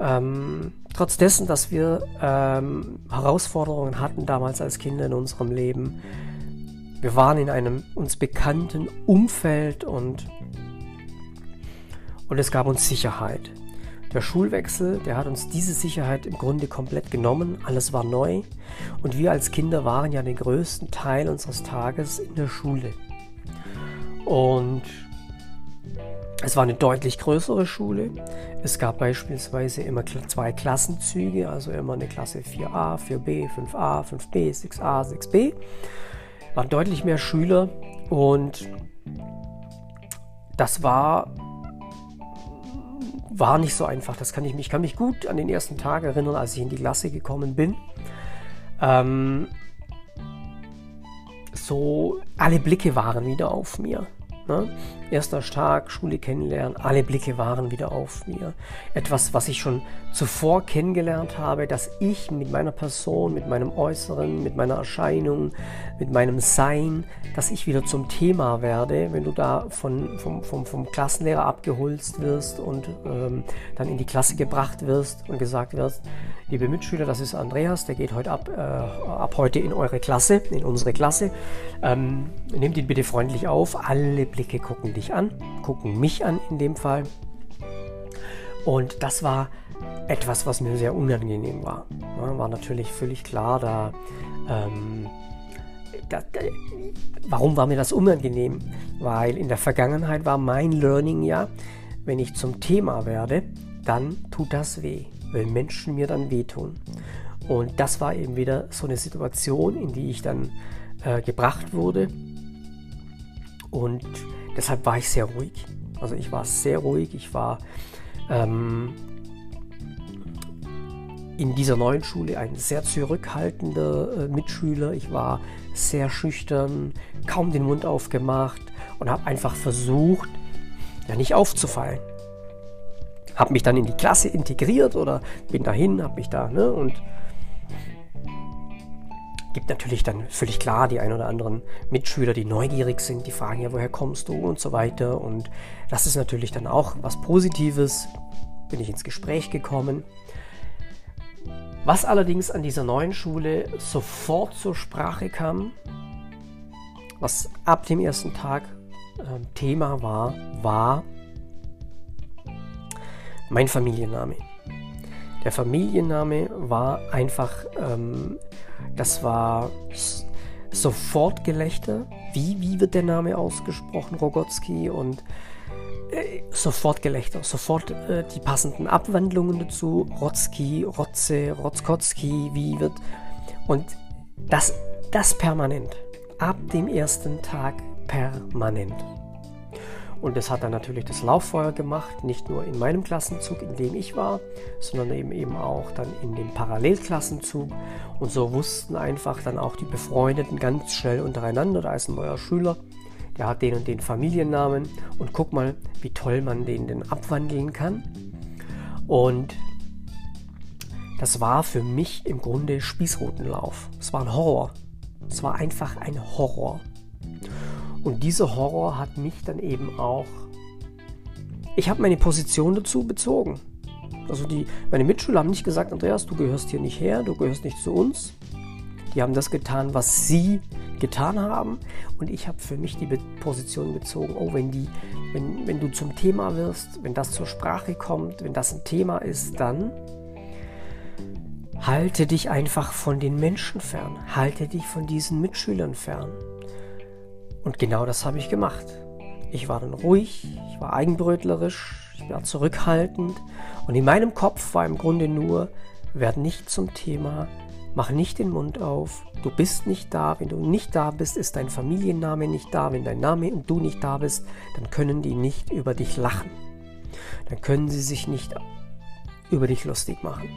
Ähm, trotz dessen, dass wir ähm, Herausforderungen hatten damals als Kinder in unserem Leben, wir waren in einem uns bekannten Umfeld und, und es gab uns Sicherheit. Der Schulwechsel, der hat uns diese Sicherheit im Grunde komplett genommen. Alles war neu und wir als Kinder waren ja den größten Teil unseres Tages in der Schule. Und es war eine deutlich größere Schule. Es gab beispielsweise immer zwei Klassenzüge, also immer eine Klasse 4a, 4b, 5a, 5b, 6a, 6b. Waren deutlich mehr Schüler und das war, war nicht so einfach. Das kann ich, ich kann mich gut an den ersten Tag erinnern, als ich in die Klasse gekommen bin. Ähm, so alle Blicke waren wieder auf mir. Ne? Erster Tag, Schule kennenlernen, alle Blicke waren wieder auf mir. Etwas, was ich schon zuvor kennengelernt habe, dass ich mit meiner Person, mit meinem Äußeren, mit meiner Erscheinung, mit meinem Sein, dass ich wieder zum Thema werde, wenn du da von, vom, vom, vom Klassenlehrer abgeholzt wirst und ähm, dann in die Klasse gebracht wirst und gesagt wirst, liebe Mitschüler, das ist Andreas, der geht heute ab, äh, ab heute in eure Klasse, in unsere Klasse. Ähm, nehmt ihn bitte freundlich auf. Alle Blicke gucken dich an, gucken mich an in dem Fall. Und das war etwas, was mir sehr unangenehm war. War natürlich völlig klar, da, ähm, da, da, Warum war mir das unangenehm? Weil in der Vergangenheit war mein Learning ja, wenn ich zum Thema werde, dann tut das weh weil Menschen mir dann wehtun. Und das war eben wieder so eine Situation, in die ich dann äh, gebracht wurde. Und deshalb war ich sehr ruhig. Also ich war sehr ruhig. Ich war ähm, in dieser neuen Schule ein sehr zurückhaltender äh, Mitschüler. Ich war sehr schüchtern, kaum den Mund aufgemacht und habe einfach versucht, ja nicht aufzufallen habe mich dann in die Klasse integriert oder bin dahin, habe mich da, ne, und gibt natürlich dann völlig klar die ein oder anderen Mitschüler, die neugierig sind, die fragen ja, woher kommst du und so weiter. Und das ist natürlich dann auch was Positives. Bin ich ins Gespräch gekommen. Was allerdings an dieser neuen Schule sofort zur Sprache kam, was ab dem ersten Tag äh, Thema war, war mein Familienname. Der Familienname war einfach, ähm, das war sofort Gelächter. Wie, wie wird der Name ausgesprochen? Rogotzki und äh, sofort Gelächter, sofort äh, die passenden Abwandlungen dazu. Rotzki, Rotze, Rotzkotzki, wie wird. Und das, das permanent. Ab dem ersten Tag permanent. Und das hat dann natürlich das Lauffeuer gemacht, nicht nur in meinem Klassenzug, in dem ich war, sondern eben, eben auch dann in dem Parallelklassenzug. Und so wussten einfach dann auch die Befreundeten ganz schnell untereinander, da ist ein neuer Schüler, der hat den und den Familiennamen und guck mal, wie toll man den denn abwandeln kann. Und das war für mich im Grunde Spießrutenlauf. Es war ein Horror. Es war einfach ein Horror. Und dieser Horror hat mich dann eben auch. Ich habe meine Position dazu bezogen. Also die, meine Mitschüler haben nicht gesagt, Andreas, du gehörst hier nicht her, du gehörst nicht zu uns. Die haben das getan, was sie getan haben. Und ich habe für mich die Position bezogen, oh, wenn, die, wenn, wenn du zum Thema wirst, wenn das zur Sprache kommt, wenn das ein Thema ist, dann halte dich einfach von den Menschen fern. Halte dich von diesen Mitschülern fern. Und genau das habe ich gemacht. Ich war dann ruhig, ich war eigenbrötlerisch, ich war zurückhaltend. Und in meinem Kopf war im Grunde nur, werd nicht zum Thema, mach nicht den Mund auf, du bist nicht da. Wenn du nicht da bist, ist dein Familienname nicht da. Wenn dein Name und du nicht da bist, dann können die nicht über dich lachen. Dann können sie sich nicht über dich lustig machen.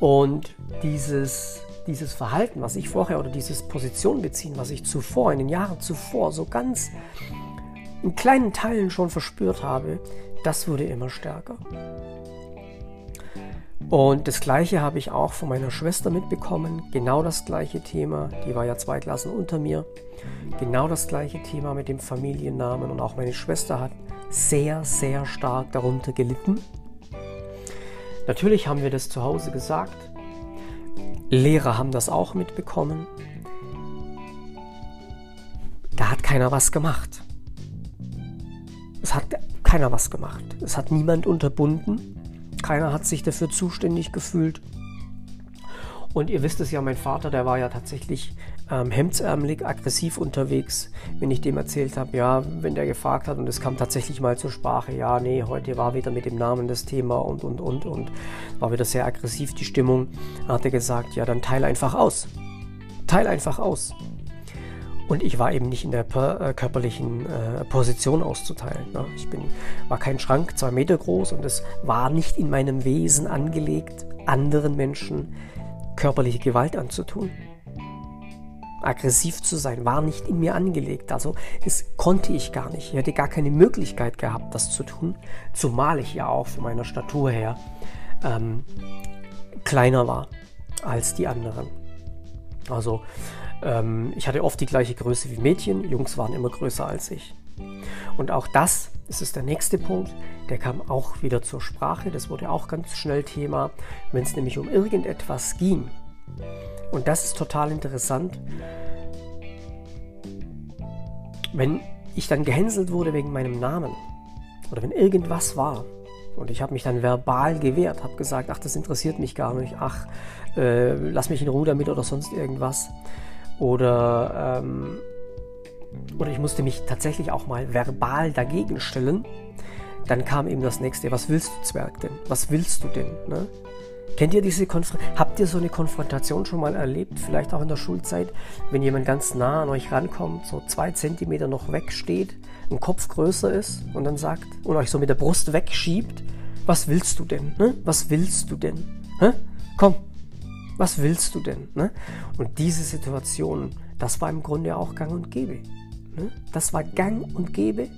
Und dieses dieses Verhalten, was ich vorher oder dieses Position beziehen, was ich zuvor, in den Jahren zuvor so ganz in kleinen Teilen schon verspürt habe, das wurde immer stärker. Und das gleiche habe ich auch von meiner Schwester mitbekommen, genau das gleiche Thema, die war ja zwei Klassen unter mir, genau das gleiche Thema mit dem Familiennamen und auch meine Schwester hat sehr, sehr stark darunter gelitten. Natürlich haben wir das zu Hause gesagt, Lehrer haben das auch mitbekommen. Da hat keiner was gemacht. Es hat keiner was gemacht. Es hat niemand unterbunden. Keiner hat sich dafür zuständig gefühlt. Und ihr wisst es ja, mein Vater, der war ja tatsächlich ähm, hemdsärmelig, aggressiv unterwegs, wenn ich dem erzählt habe, ja, wenn der gefragt hat und es kam tatsächlich mal zur Sprache, ja, nee, heute war wieder mit dem Namen das Thema und, und, und, und war wieder sehr aggressiv die Stimmung, hat er gesagt, ja, dann teile einfach aus. Teil einfach aus. Und ich war eben nicht in der äh, körperlichen äh, Position auszuteilen. Ne? Ich bin, war kein Schrank, zwei Meter groß und es war nicht in meinem Wesen angelegt, anderen Menschen körperliche Gewalt anzutun aggressiv zu sein, war nicht in mir angelegt. Also das konnte ich gar nicht. Ich hätte gar keine Möglichkeit gehabt, das zu tun, zumal ich ja auch von meiner Statur her ähm, kleiner war als die anderen. Also ähm, ich hatte oft die gleiche Größe wie Mädchen, Jungs waren immer größer als ich. Und auch das, das ist der nächste Punkt, der kam auch wieder zur Sprache, das wurde auch ganz schnell Thema, wenn es nämlich um irgendetwas ging, und das ist total interessant. Wenn ich dann gehänselt wurde wegen meinem Namen oder wenn irgendwas war und ich habe mich dann verbal gewehrt, habe gesagt, ach, das interessiert mich gar nicht, ach, äh, lass mich in Ruhe damit oder sonst irgendwas. Oder, ähm, oder ich musste mich tatsächlich auch mal verbal dagegen stellen. Dann kam eben das nächste, was willst du Zwerg denn? Was willst du denn? Ne? Kennt ihr diese Konfrontation? Habt ihr so eine Konfrontation schon mal erlebt? Vielleicht auch in der Schulzeit, wenn jemand ganz nah an euch rankommt, so zwei Zentimeter noch wegsteht, ein Kopf größer ist und dann sagt und euch so mit der Brust wegschiebt, was willst du denn? Ne? Was willst du denn? Hä? Komm, was willst du denn? Ne? Und diese Situation, das war im Grunde auch gang und gäbe. Ne? Das war gang und gäbe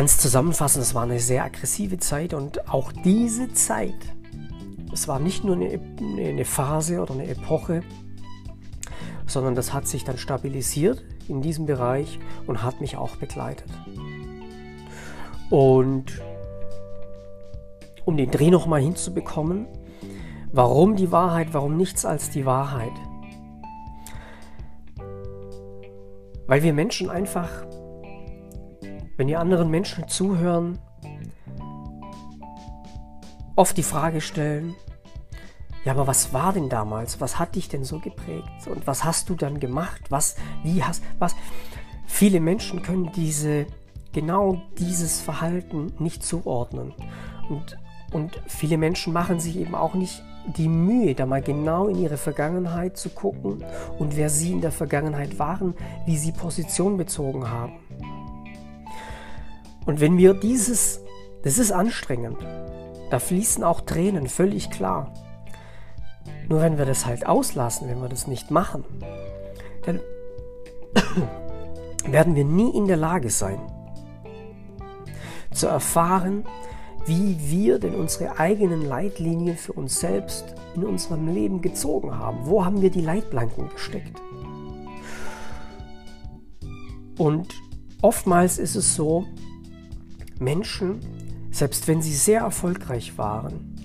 kann es zusammenfassen, es war eine sehr aggressive Zeit und auch diese Zeit, es war nicht nur eine, eine Phase oder eine Epoche, sondern das hat sich dann stabilisiert in diesem Bereich und hat mich auch begleitet. Und um den Dreh nochmal hinzubekommen, warum die Wahrheit, warum nichts als die Wahrheit? Weil wir Menschen einfach wenn ihr anderen Menschen zuhören, oft die Frage stellen, Ja, aber was war denn damals? Was hat dich denn so geprägt? Und was hast du dann gemacht? Was, wie hast, was? Viele Menschen können diese, genau dieses Verhalten nicht zuordnen. Und, und viele Menschen machen sich eben auch nicht die Mühe, da mal genau in ihre Vergangenheit zu gucken und wer sie in der Vergangenheit waren, wie sie Position bezogen haben. Und wenn wir dieses, das ist anstrengend, da fließen auch Tränen, völlig klar. Nur wenn wir das halt auslassen, wenn wir das nicht machen, dann werden wir nie in der Lage sein, zu erfahren, wie wir denn unsere eigenen Leitlinien für uns selbst in unserem Leben gezogen haben. Wo haben wir die Leitplanken gesteckt? Und oftmals ist es so, Menschen, selbst wenn sie sehr erfolgreich waren,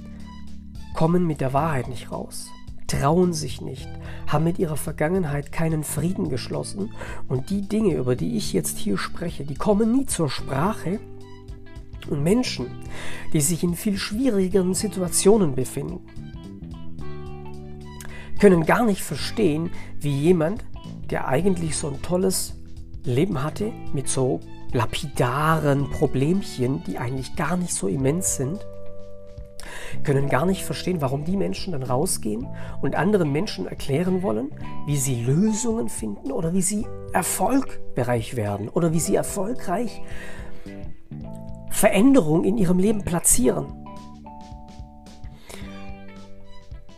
kommen mit der Wahrheit nicht raus, trauen sich nicht, haben mit ihrer Vergangenheit keinen Frieden geschlossen. Und die Dinge, über die ich jetzt hier spreche, die kommen nie zur Sprache, und Menschen, die sich in viel schwierigeren Situationen befinden, können gar nicht verstehen, wie jemand, der eigentlich so ein tolles Leben hatte, mit so lapidaren Problemchen, die eigentlich gar nicht so immens sind, können gar nicht verstehen, warum die Menschen dann rausgehen und anderen Menschen erklären wollen, wie sie Lösungen finden oder wie sie erfolgreich werden oder wie sie erfolgreich Veränderung in ihrem Leben platzieren.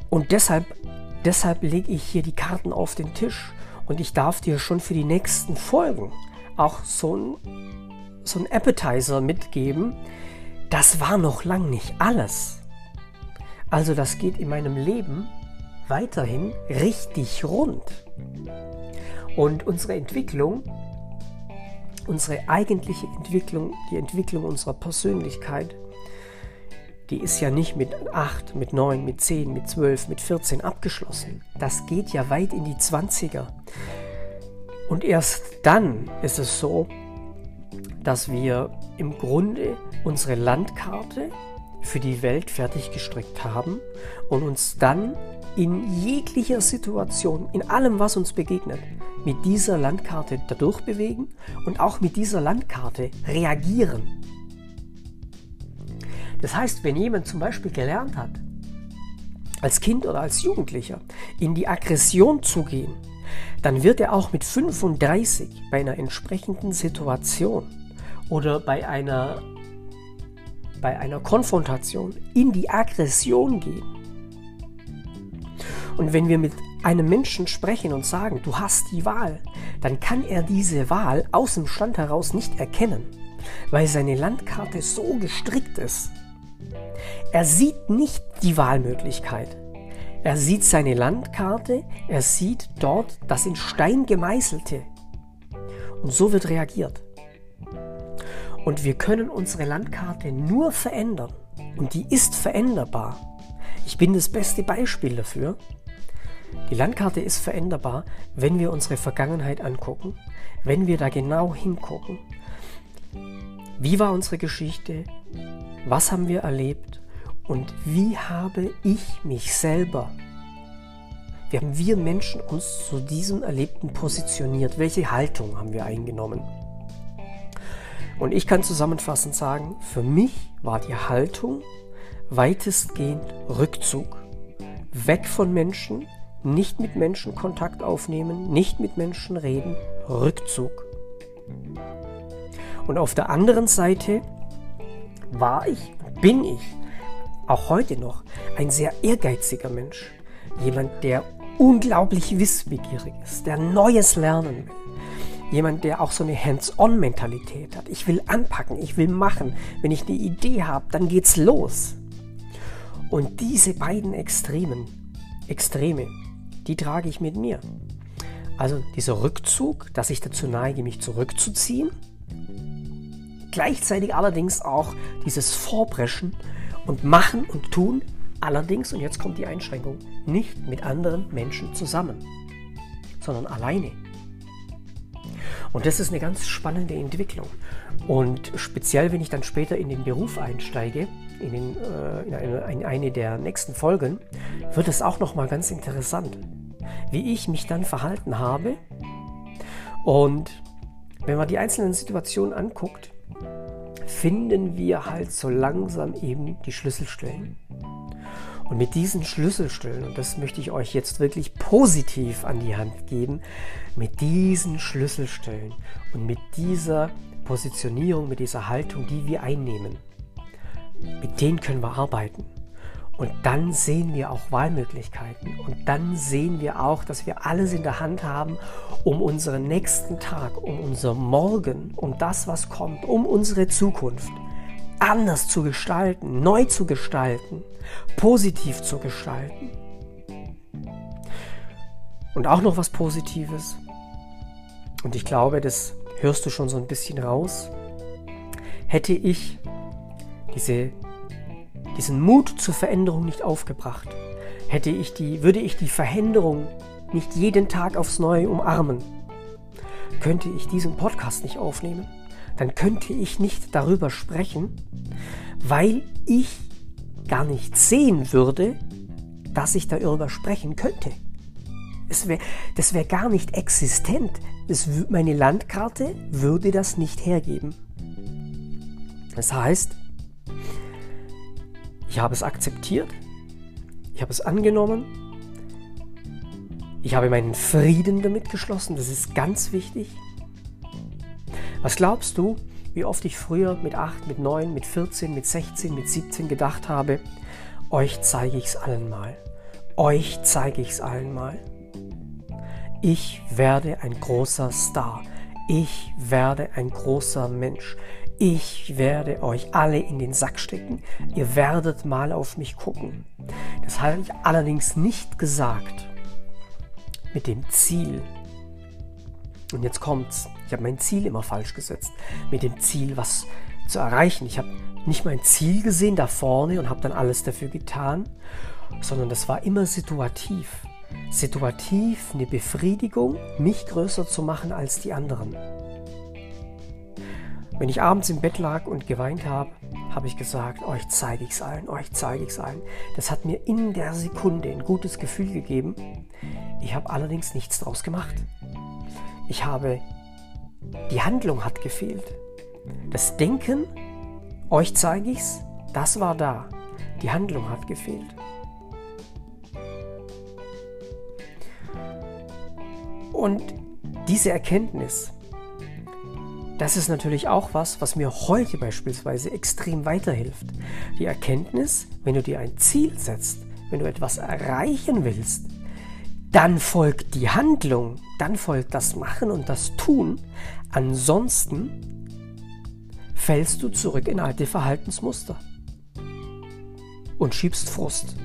Und deshalb, deshalb lege ich hier die Karten auf den Tisch und ich darf dir schon für die nächsten Folgen auch so ein, so ein Appetizer mitgeben. Das war noch lang nicht alles. Also das geht in meinem Leben weiterhin richtig rund. Und unsere Entwicklung unsere eigentliche Entwicklung, die Entwicklung unserer Persönlichkeit, die ist ja nicht mit 8, mit 9, mit 10, mit 12, mit 14 abgeschlossen. Das geht ja weit in die 20er. Und erst dann ist es so, dass wir im Grunde unsere Landkarte für die Welt fertig gestrickt haben und uns dann in jeglicher Situation, in allem, was uns begegnet, mit dieser Landkarte dadurch bewegen und auch mit dieser Landkarte reagieren. Das heißt, wenn jemand zum Beispiel gelernt hat, als Kind oder als Jugendlicher in die Aggression zu gehen, dann wird er auch mit 35 bei einer entsprechenden Situation oder bei einer, bei einer Konfrontation in die Aggression gehen. Und wenn wir mit einem Menschen sprechen und sagen, du hast die Wahl, dann kann er diese Wahl aus dem Stand heraus nicht erkennen, weil seine Landkarte so gestrickt ist. Er sieht nicht die Wahlmöglichkeit. Er sieht seine Landkarte, er sieht dort das in Stein gemeißelte. Und so wird reagiert. Und wir können unsere Landkarte nur verändern. Und die ist veränderbar. Ich bin das beste Beispiel dafür. Die Landkarte ist veränderbar, wenn wir unsere Vergangenheit angucken, wenn wir da genau hingucken. Wie war unsere Geschichte? Was haben wir erlebt? Und wie habe ich mich selber, wie haben wir Menschen uns zu diesem Erlebten positioniert? Welche Haltung haben wir eingenommen? Und ich kann zusammenfassend sagen, für mich war die Haltung weitestgehend Rückzug. Weg von Menschen, nicht mit Menschen Kontakt aufnehmen, nicht mit Menschen reden, Rückzug. Und auf der anderen Seite war ich, bin ich, auch heute noch, ein sehr ehrgeiziger Mensch. Jemand, der unglaublich wissbegierig ist, der Neues lernen will. Jemand, der auch so eine Hands-on-Mentalität hat. Ich will anpacken, ich will machen. Wenn ich eine Idee habe, dann geht's los. Und diese beiden Extremen, Extreme, die trage ich mit mir. Also dieser Rückzug, dass ich dazu neige, mich zurückzuziehen. Gleichzeitig allerdings auch dieses Vorpreschen und Machen und Tun. Allerdings, und jetzt kommt die Einschränkung, nicht mit anderen Menschen zusammen, sondern alleine. Und das ist eine ganz spannende Entwicklung. Und speziell, wenn ich dann später in den Beruf einsteige, in, den, äh, in, eine, in eine der nächsten Folgen, wird es auch nochmal ganz interessant, wie ich mich dann verhalten habe. Und wenn man die einzelnen Situationen anguckt, finden wir halt so langsam eben die Schlüsselstellen. Und mit diesen Schlüsselstellen, und das möchte ich euch jetzt wirklich positiv an die Hand geben, mit diesen Schlüsselstellen und mit dieser Positionierung, mit dieser Haltung, die wir einnehmen, mit denen können wir arbeiten. Und dann sehen wir auch Wahlmöglichkeiten. Und dann sehen wir auch, dass wir alles in der Hand haben, um unseren nächsten Tag, um unser Morgen, um das, was kommt, um unsere Zukunft anders zu gestalten, neu zu gestalten, positiv zu gestalten. Und auch noch was Positives. Und ich glaube, das hörst du schon so ein bisschen raus. Hätte ich diese, diesen Mut zur Veränderung nicht aufgebracht, hätte ich die, würde ich die Veränderung nicht jeden Tag aufs Neue umarmen, könnte ich diesen Podcast nicht aufnehmen. Dann könnte ich nicht darüber sprechen, weil ich gar nicht sehen würde, dass ich darüber sprechen könnte. Es wär, das wäre gar nicht existent. Es, meine Landkarte würde das nicht hergeben. Das heißt, ich habe es akzeptiert, ich habe es angenommen, ich habe meinen Frieden damit geschlossen, das ist ganz wichtig. Was glaubst du, wie oft ich früher mit 8, mit 9, mit 14, mit 16, mit 17 gedacht habe, euch zeige ich es allen mal. Euch zeige ich es allen mal. Ich werde ein großer Star. Ich werde ein großer Mensch. Ich werde euch alle in den Sack stecken. Ihr werdet mal auf mich gucken. Das habe ich allerdings nicht gesagt mit dem Ziel. Und jetzt kommt's. Ich habe mein Ziel immer falsch gesetzt. Mit dem Ziel, was zu erreichen. Ich habe nicht mein Ziel gesehen da vorne und habe dann alles dafür getan, sondern das war immer situativ situativ eine Befriedigung, mich größer zu machen als die anderen. Wenn ich abends im Bett lag und geweint habe, habe ich gesagt, euch zeige ich es allen, euch zeige ich es allen. Das hat mir in der Sekunde ein gutes Gefühl gegeben. Ich habe allerdings nichts daraus gemacht. Ich habe, die Handlung hat gefehlt. Das Denken, euch zeige ich es, das war da. Die Handlung hat gefehlt. Und diese Erkenntnis, das ist natürlich auch was, was mir heute beispielsweise extrem weiterhilft. Die Erkenntnis, wenn du dir ein Ziel setzt, wenn du etwas erreichen willst, dann folgt die Handlung, dann folgt das Machen und das Tun. Ansonsten fällst du zurück in alte Verhaltensmuster und schiebst Frust.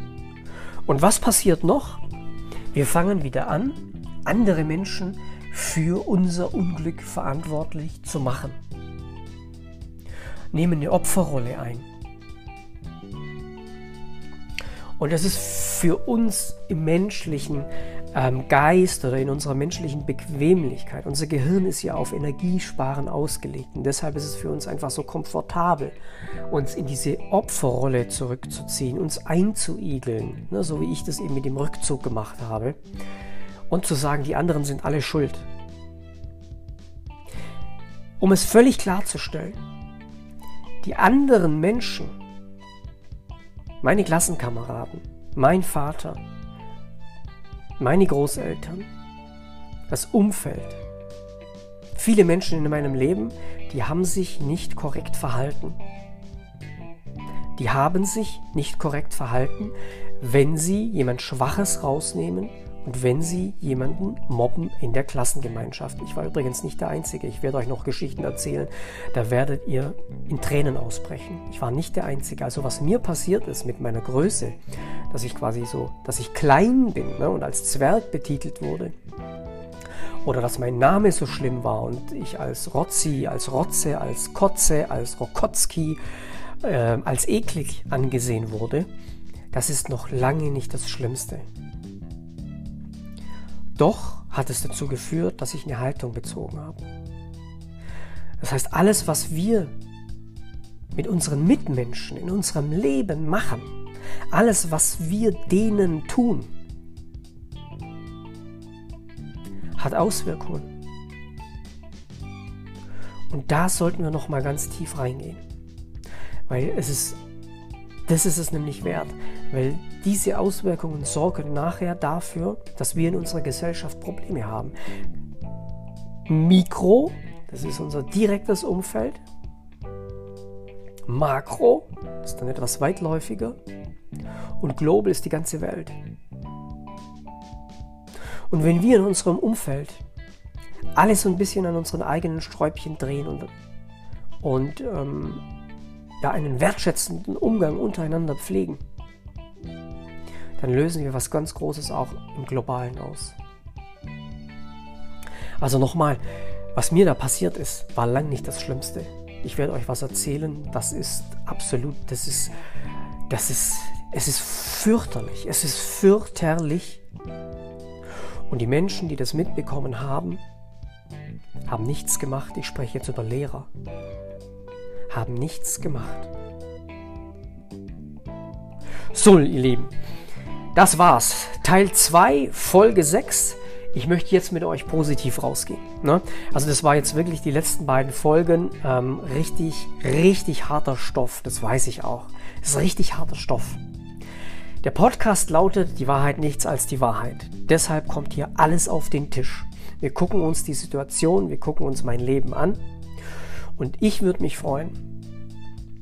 Und was passiert noch? Wir fangen wieder an, andere Menschen für unser Unglück verantwortlich zu machen. Nehmen eine Opferrolle ein. Und das ist für uns im menschlichen ähm, Geist oder in unserer menschlichen Bequemlichkeit. Unser Gehirn ist ja auf Energiesparen ausgelegt und deshalb ist es für uns einfach so komfortabel, uns in diese Opferrolle zurückzuziehen, uns einzuigeln, ne, so wie ich das eben mit dem Rückzug gemacht habe und zu sagen, die anderen sind alle schuld. Um es völlig klarzustellen, die anderen Menschen, meine Klassenkameraden, mein Vater, meine Großeltern, das Umfeld, viele Menschen in meinem Leben, die haben sich nicht korrekt verhalten. Die haben sich nicht korrekt verhalten, wenn sie jemand Schwaches rausnehmen und wenn Sie jemanden mobben in der Klassengemeinschaft. Ich war übrigens nicht der Einzige. Ich werde euch noch Geschichten erzählen. Da werdet ihr in Tränen ausbrechen. Ich war nicht der Einzige. Also was mir passiert ist mit meiner Größe, dass ich quasi so, dass ich klein bin ne, und als Zwerg betitelt wurde. Oder dass mein Name so schlimm war und ich als Rotzi, als Rotze, als Kotze, als Rokotzki, äh, als eklig angesehen wurde. Das ist noch lange nicht das Schlimmste. Doch hat es dazu geführt, dass ich eine Haltung bezogen habe. Das heißt, alles, was wir mit unseren Mitmenschen in unserem Leben machen, alles, was wir denen tun, hat Auswirkungen. Und da sollten wir noch mal ganz tief reingehen, weil es ist, das ist es nämlich wert, weil diese Auswirkungen sorgen nachher dafür, dass wir in unserer Gesellschaft Probleme haben. Mikro, das ist unser direktes Umfeld. Makro, das ist dann etwas weitläufiger. Und Global ist die ganze Welt. Und wenn wir in unserem Umfeld alles so ein bisschen an unseren eigenen Sträubchen drehen und, und ähm, ja, einen wertschätzenden Umgang untereinander pflegen, dann lösen wir was ganz Großes auch im Globalen aus. Also nochmal, was mir da passiert ist, war lang nicht das Schlimmste. Ich werde euch was erzählen, das ist absolut, das ist, das ist, es ist fürchterlich, es ist fürchterlich, und die Menschen, die das mitbekommen haben, haben nichts gemacht. Ich spreche jetzt über Lehrer. Haben nichts gemacht. So, ihr Lieben, das war's. Teil 2, Folge 6. Ich möchte jetzt mit euch positiv rausgehen. Ne? Also das war jetzt wirklich die letzten beiden Folgen. Ähm, richtig, richtig harter Stoff. Das weiß ich auch. Das ist richtig harter Stoff. Der Podcast lautet Die Wahrheit nichts als die Wahrheit. Deshalb kommt hier alles auf den Tisch. Wir gucken uns die Situation, wir gucken uns mein Leben an. Und ich würde mich freuen,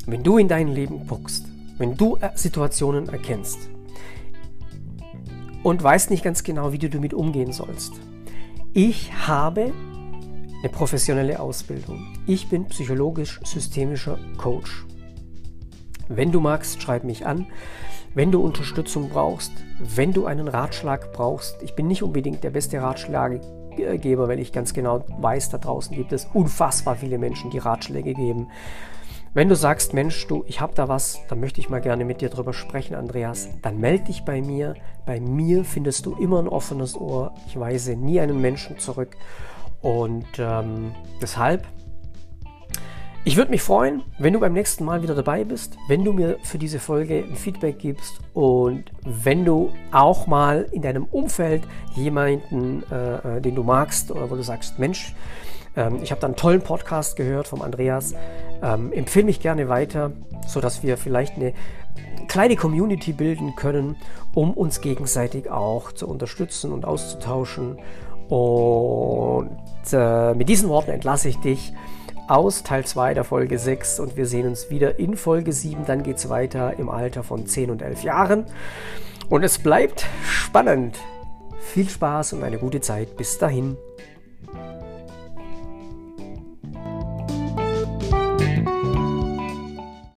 wenn du in dein Leben guckst, wenn du äh, Situationen erkennst und weißt nicht ganz genau, wie du damit umgehen sollst. Ich habe eine professionelle Ausbildung. Ich bin psychologisch-systemischer Coach. Wenn du magst, schreib mich an. Wenn du Unterstützung brauchst, wenn du einen Ratschlag brauchst, ich bin nicht unbedingt der beste Ratschlaggeber, weil ich ganz genau weiß, da draußen gibt es unfassbar viele Menschen, die Ratschläge geben. Wenn du sagst, Mensch, du, ich habe da was, dann möchte ich mal gerne mit dir drüber sprechen, Andreas, dann melde dich bei mir. Bei mir findest du immer ein offenes Ohr. Ich weise nie einen Menschen zurück. Und ähm, deshalb ich würde mich freuen, wenn du beim nächsten Mal wieder dabei bist, wenn du mir für diese Folge ein Feedback gibst und wenn du auch mal in deinem Umfeld jemanden, äh, äh den du magst oder wo du sagst, Mensch, ähm, ich habe da einen tollen Podcast gehört vom Andreas, ähm, empfehle mich gerne weiter, sodass wir vielleicht eine kleine Community bilden können, um uns gegenseitig auch zu unterstützen und auszutauschen. Und äh, mit diesen Worten entlasse ich dich aus Teil 2 der Folge 6 und wir sehen uns wieder in Folge 7. Dann geht es weiter im Alter von 10 und 11 Jahren. Und es bleibt spannend. Viel Spaß und eine gute Zeit. Bis dahin.